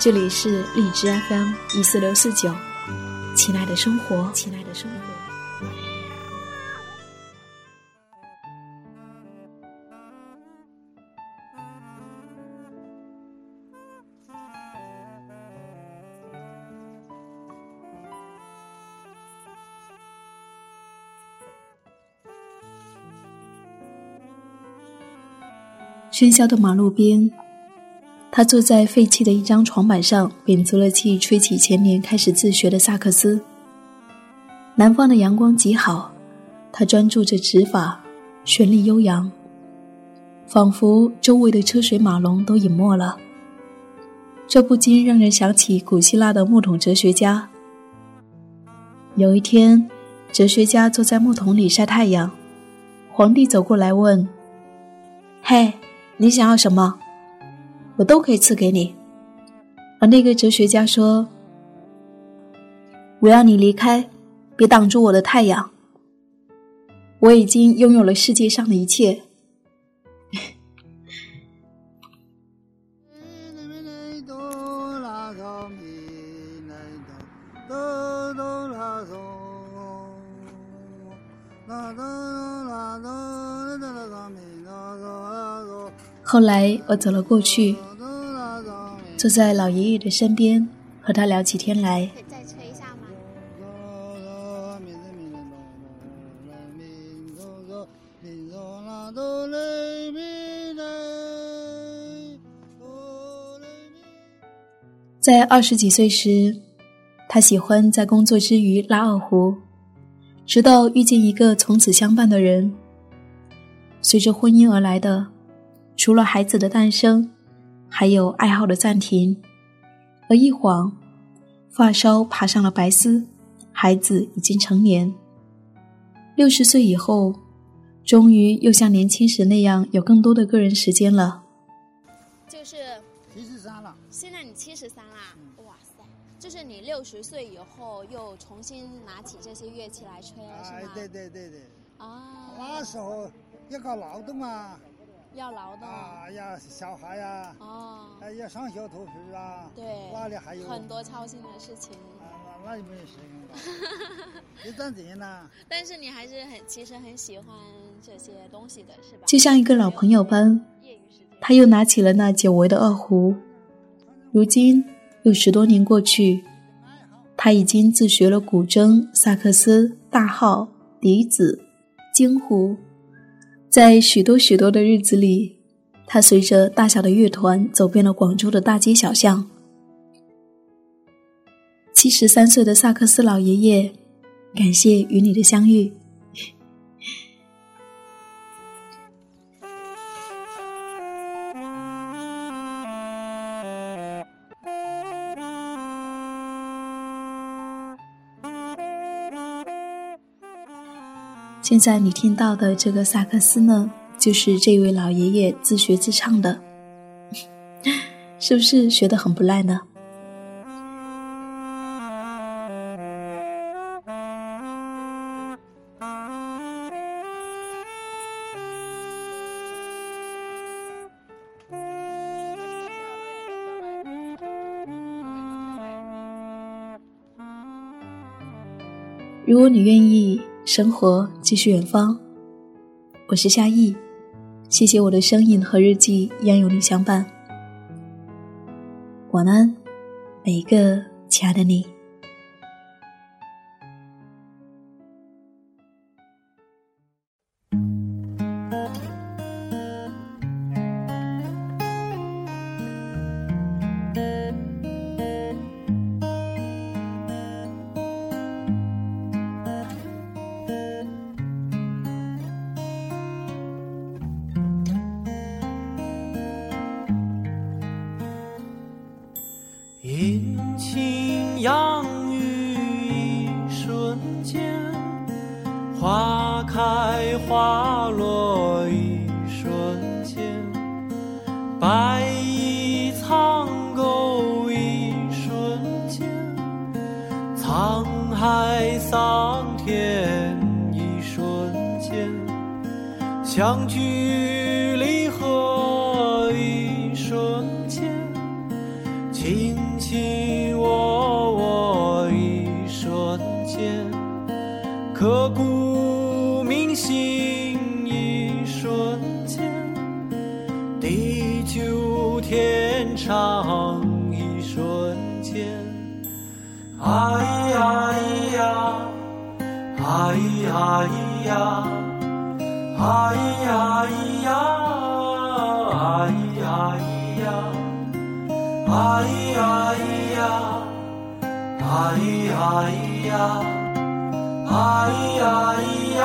这里是荔枝 FM 一四六四九，亲爱的生活，亲爱的生活。喧嚣的马路边。他坐在废弃的一张床板上，屏足了气，吹起前年开始自学的萨克斯。南方的阳光极好，他专注着指法，旋律悠扬，仿佛周围的车水马龙都隐没了。这不禁让人想起古希腊的木桶哲学家。有一天，哲学家坐在木桶里晒太阳，皇帝走过来问：“嘿，你想要什么？”我都可以赐给你，而那个哲学家说：“我要你离开，别挡住我的太阳。我已经拥有了世界上的一切。”后来我走了过去，坐在老爷爷的身边，和他聊起天来。在二十几岁时，他喜欢在工作之余拉二胡，直到遇见一个从此相伴的人。随着婚姻而来的。除了孩子的诞生，还有爱好的暂停，而一晃，发梢爬上了白丝，孩子已经成年。六十岁以后，终于又像年轻时那样有更多的个人时间了。就是七十三了，现在你七十三啦，哇塞！就是你六十岁以后又重新拿起这些乐器来吹了，是吗？对对对对。啊。那时候要搞劳动啊。要劳动啊，要小孩呀，哦，还要上学读书啊，对，那里还有很多操心的事情。啊，那那就没有时间了，你赚钱呢。但是你还是很，其实很喜欢这些东西的，是吧？就像一个老朋友般，他又拿起了那久违的二胡。如今又十多年过去，他已经自学了古筝、萨克斯、大号、笛子、京胡。在许多许多的日子里，他随着大小的乐团走遍了广州的大街小巷。七十三岁的萨克斯老爷爷，感谢与你的相遇。现在你听到的这个萨克斯呢，就是这位老爷爷自学自唱的，是不是学的很不赖呢？如果你愿意。生活继续远方，我是夏意，谢谢我的声音和日记一样有你相伴。晚安，每一个亲爱的你。花开花落一瞬间，白衣苍狗一瞬间，沧海桑田一瞬间，相聚离合一瞬间，卿卿我我一瞬间，刻骨铭心一瞬间，地久天长一瞬间。哎呀咿呀，哎呀咿呀，哎呀咿呀，哎呀咿呀，哎呀咿呀，哎呀咿呀，哎呀咿呀，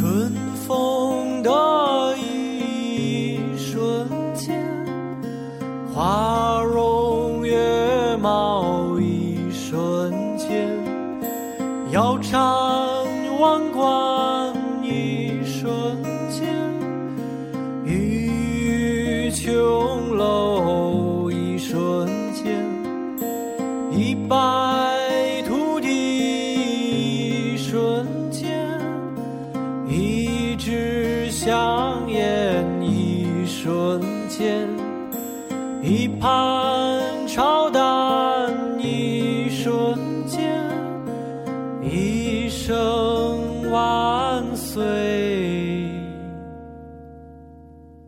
春风的一瞬间，花容月貌一瞬间，腰缠万贯一一支香烟一瞬间，一盘炒蛋一瞬间，一生万岁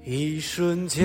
一瞬间。